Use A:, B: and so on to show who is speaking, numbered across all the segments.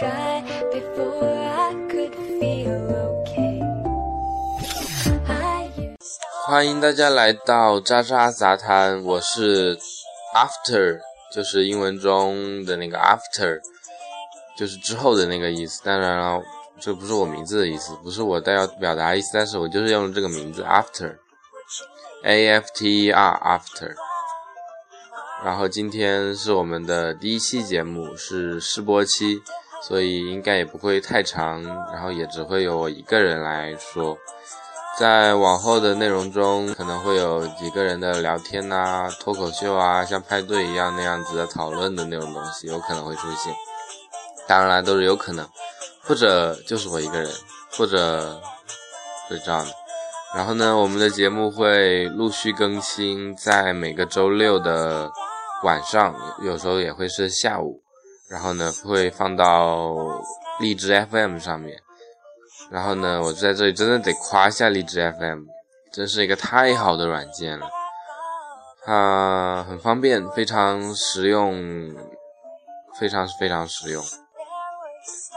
A: dry before I could feel okay.
B: 欢迎大家来到渣渣杂谈，我是 After，就是英文中的那个 After，就是之后的那个意思。当然了，这不是我名字的意思，不是我带要表达的意思，但是我就是用这个名字 After，A F T E R After。然后今天是我们的第一期节目，是试播期，所以应该也不会太长，然后也只会有我一个人来说。在往后的内容中，可能会有几个人的聊天呐、脱口秀啊，像派对一样那样子的讨论的那种东西，有可能会出现。当然，都是有可能，或者就是我一个人，或者是这样的。然后呢，我们的节目会陆续更新，在每个周六的晚上，有时候也会是下午。然后呢，会放到荔枝 FM 上面。然后呢，我在这里真的得夸一下荔枝 FM，真是一个太好的软件了，它很方便，非常实用，非常非常实用。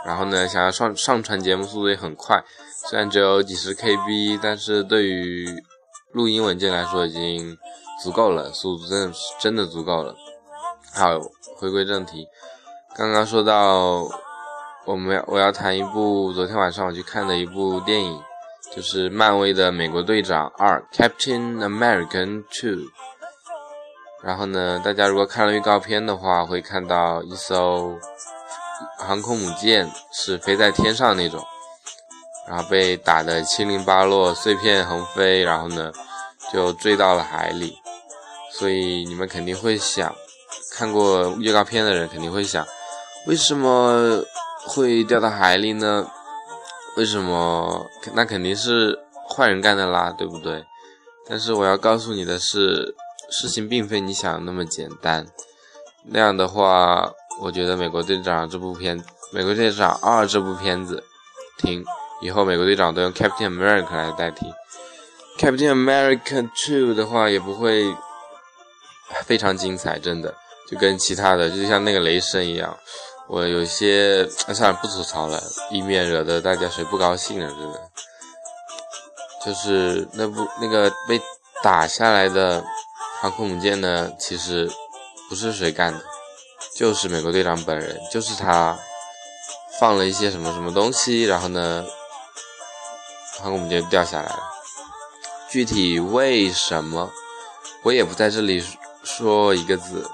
B: 然后呢，想要上上传节目速度也很快，虽然只有几十 KB，但是对于录音文件来说已经足够了，速度真的是真的足够了。好，回归正题，刚刚说到。我们我要谈一部昨天晚上我去看的一部电影，就是漫威的《美国队长二》（Captain American Two）。然后呢，大家如果看了预告片的话，会看到一艘航空母舰是飞在天上那种，然后被打得七零八落，碎片横飞，然后呢就坠到了海里。所以你们肯定会想，看过预告片的人肯定会想，为什么？会掉到海里呢？为什么？那肯定是坏人干的啦，对不对？但是我要告诉你的是，事情并非你想的那么简单。那样的话，我觉得《美国队长》这部片，《美国队长二》这部片子，停，以后《美国队长》都用 Captain America 来代替。Captain America Two 的话，也不会非常精彩，真的，就跟其他的，就像那个雷神一样。我有些 算了，不吐槽了，以免惹得大家谁不高兴了，真的。就是那部那个被打下来的航空母舰呢，其实不是谁干的，就是美国队长本人，就是他放了一些什么什么东西，然后呢，航空母舰掉下来了。具体为什么，我也不在这里说一个字。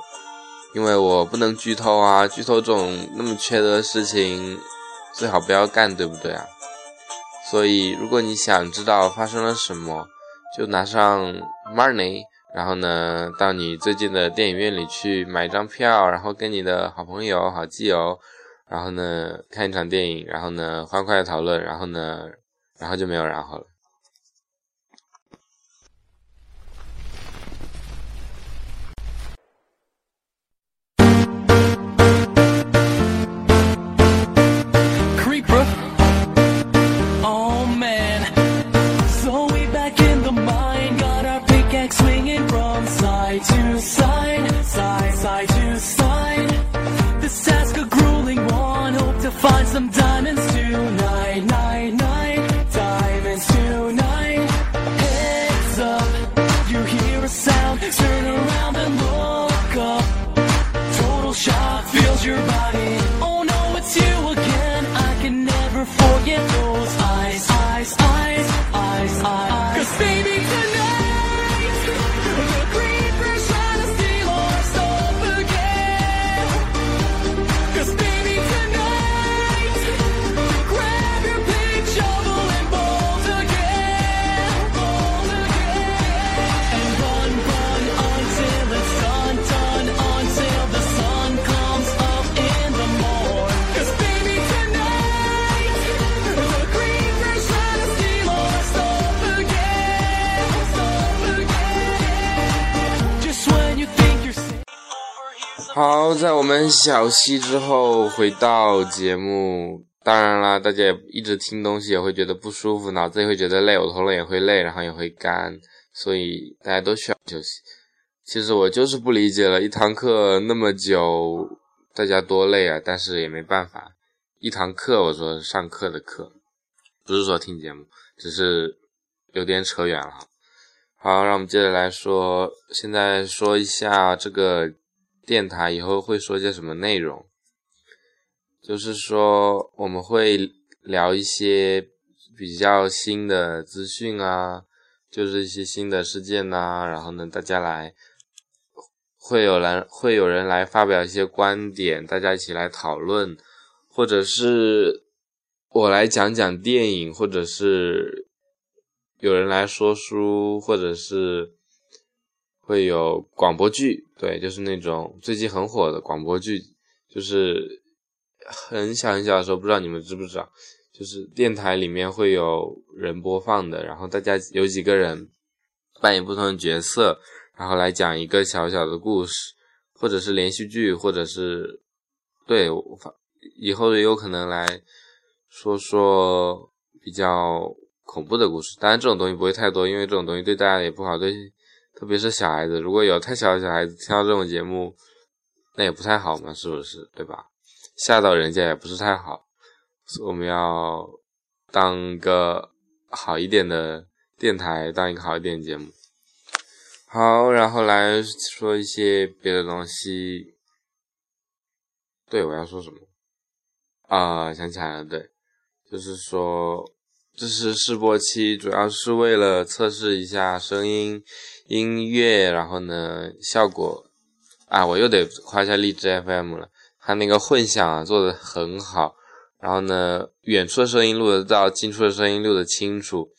B: 因为我不能剧透啊，剧透这种那么缺德的事情，最好不要干，对不对啊？所以，如果你想知道发生了什么，就拿上 money，然后呢，到你最近的电影院里去买一张票，然后跟你的好朋友、好基友，然后呢看一场电影，然后呢欢快的讨论，然后呢，然后就没有然后了。
C: Your body.
B: 在我们小息之后回到节目，当然啦，大家也一直听东西也会觉得不舒服，脑子也会觉得累，我头咙也会累，然后也会干，所以大家都需要休息。其实我就是不理解了，一堂课那么久，大家多累啊！但是也没办法，一堂课，我说上课的课，不是说听节目，只是有点扯远了。好，让我们接着来说，现在说一下这个电台以后会说些什么内容。就是说，我们会聊一些比较新的资讯啊，就是一些新的事件呐、然后呢，大家来会有人会有人来发表一些观点，大家一起来讨论，或者是我来讲讲电影，或者是有人来说书，或者是会有广播剧，对，就是那种最近很火的广播剧，就是很小很小的时候，不知道你们知不知道，就是电台里面会有人播放的，然后大家有几个人扮演不同的角色，然后来讲一个小小的故事，或者是连续剧，或者是对，以后也有可能来说说比较恐怖的故事。当然，这种东西不会太多，因为这种东西对大家也不好，对，特别是小孩子，如果有太小的小孩子听到这种节目，那也不太好嘛，是不是？对吧？吓到人家也不是太好，所以我们要当个好一点的电台，当一个好一点的节目。好，然后来说一些别的东西。对，我要说什么？啊、想起来了，对，就是说这是试播期，主要是为了测试一下声音、音乐，然后呢效果。啊，我又得夸一下荔枝 FM 了，它那个混响啊做的很好，然后呢远处的声音录得到，近处的声音录得清楚，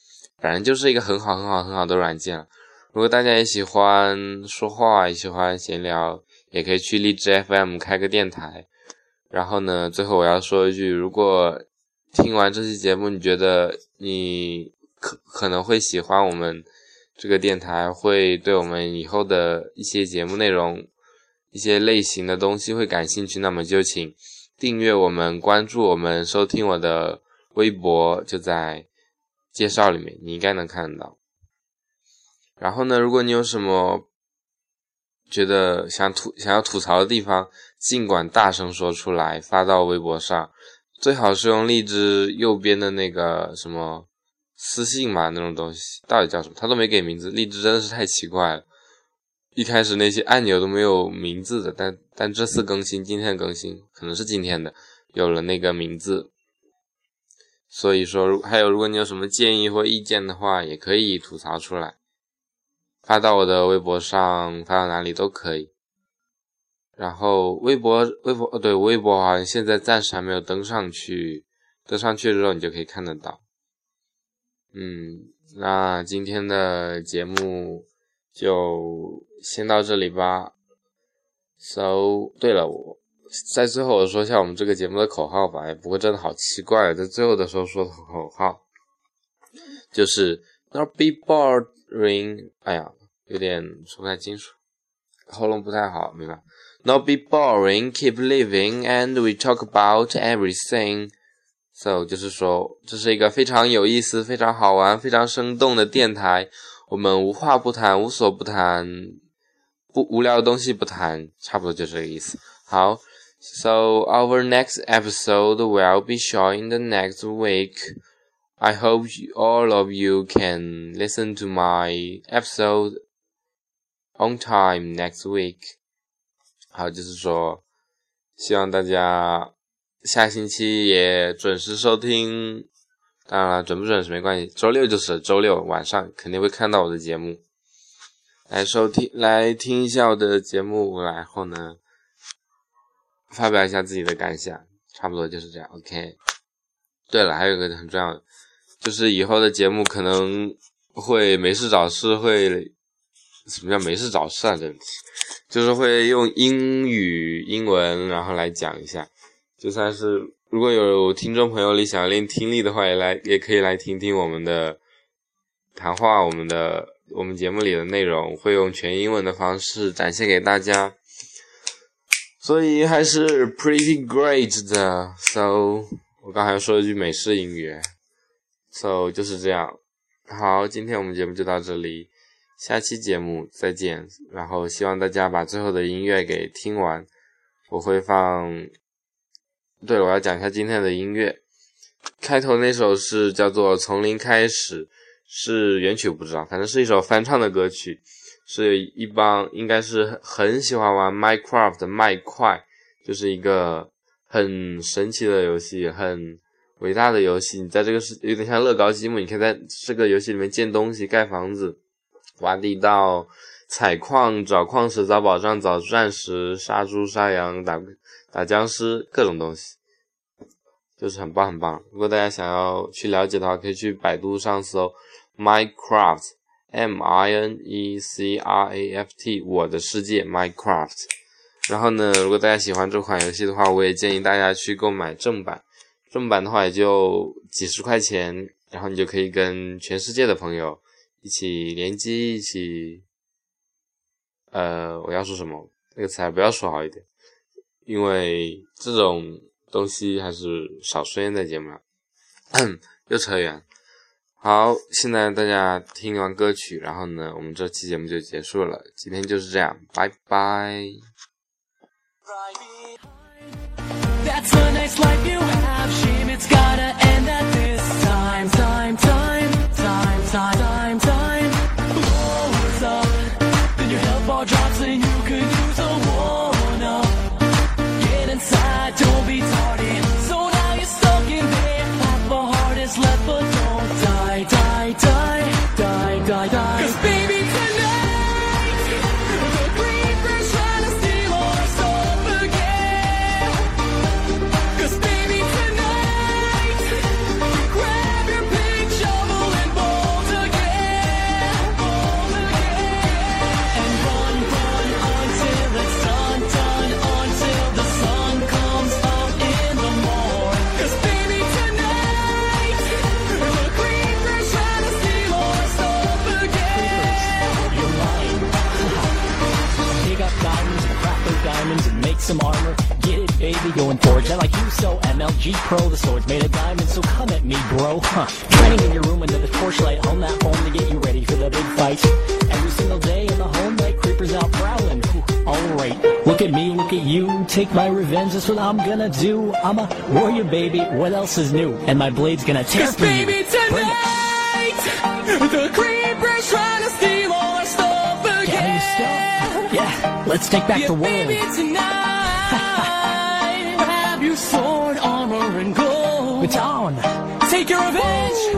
B: 反正就是一个很好很好很好的软件。如果大家也喜欢说话，也喜欢闲聊，也可以去荔枝 FM 开个电台。然后呢，最后我要说一句，如果听完这期节目，你觉得你可可能会喜欢我们这个电台，会对我们以后的一些节目内容、一些类型的东西会感兴趣，那么就请订阅我们、关注我们、收听我的微博，就在介绍里面，你应该能看到。然后呢，如果你有什么觉得想吐想要吐槽的地方，尽管大声说出来，发到微博上，最好是用荔枝右边的那个什么私信嘛那种东西，到底叫什么？他都没给名字，荔枝真的是太奇怪了。一开始那些按钮都没有名字的，但但这次更新，今天更新可能是今天的，有了那个名字。所以说，如还有如果你有什么建议或意见的话，也可以吐槽出来。发到我的微博上，发到哪里都可以。然后微博，微博，呃，对，微博好像现在暂时还没有登上去，登上去之后你就可以看得到。嗯，那今天的节目就先到这里吧。So，对了，我在最后我说一下我们这个节目的口号吧，哎，不过真的好奇怪，在最后的时候说的口号，就是 Not be boring，哎呀。有点说不太清楚，喉咙不太好，明白？Not be boring, keep living, and we talk about everything. So 就是说，这是一个非常有意思、非常好玩、非常生动的电台。我们无话不谈，无所不谈，不无聊的东西不谈，差不多就这个意思。好，So our next episode will be showing the next week. I hope you, all of you can listen to my episode on time next week。好，就是说，希望大家下星期也准时收听。当然了，准不准时没关系，周六就是周六晚上肯定会看到我的节目，来收听，来听一下我的节目，然后呢，发表一下自己的感想，差不多就是这样。OK。对了，还有一个很重要的，就是以后的节目可能会没事找事会。什么叫没事找事啊？这就是会用英语、英文，然后来讲一下，就算是如果有听众朋友里想要练听力的话，也来也可以来听听我们的谈话，我们的我们节目里的内容会用全英文的方式展现给大家，所以还是 pretty great 的。So 我刚才说了句美式英语，So 就是这样。好，今天我们节目就到这里。下期节目再见，然后希望大家把最后的音乐给听完，我会放对了，我要讲一下今天的音乐。开头那首是叫做《从零开始》，是原曲不知道，反正是一首翻唱的歌曲，是一帮应该是很喜欢玩 Minecraft 的麦块，就是一个很神奇的游戏，很伟大的游戏。你在这个是有点像乐高积木，你可以在这个游戏里面建东西、盖房子、挖地道、采矿、找矿石、找宝藏、找钻石、杀猪、杀羊、打打僵尸，各种东西。就是很棒很棒。如果大家想要去了解的话，可以去百度上搜 Minecraft，M I N E C R A F T，我的世界 Minecraft。然后呢，如果大家喜欢这款游戏的话，我也建议大家去购买正版。正版的话也就几十块钱，然后你就可以跟全世界的朋友一起联机，一起……呃，我要说什么？那个词还不要说好一点，因为这种。东西还是少出现在节目了，又扯远。好，现在大家听完歌曲，然后呢，我们这期节目就结束了。今天就是这样，拜拜。
D: MLG Pro. The sword's made of diamond, so come at me, bro. Huh. Training in your room under the torchlight, home that home to get you ready for the big fight. Every single day in the home light, creepers out prowling. Alright, look at me, look at you. Take my revenge, that's what I'm gonna do. I'm a warrior, baby. What else is new? And my blade's gonna tear
C: Cause baby, tonight, the creepers trying to steal all our stuff again.
D: Yeah, let's take back
C: yeah,
D: the world.
C: baby, tonight. Sword, armor, and gold?
D: It's on.
C: Take your revenge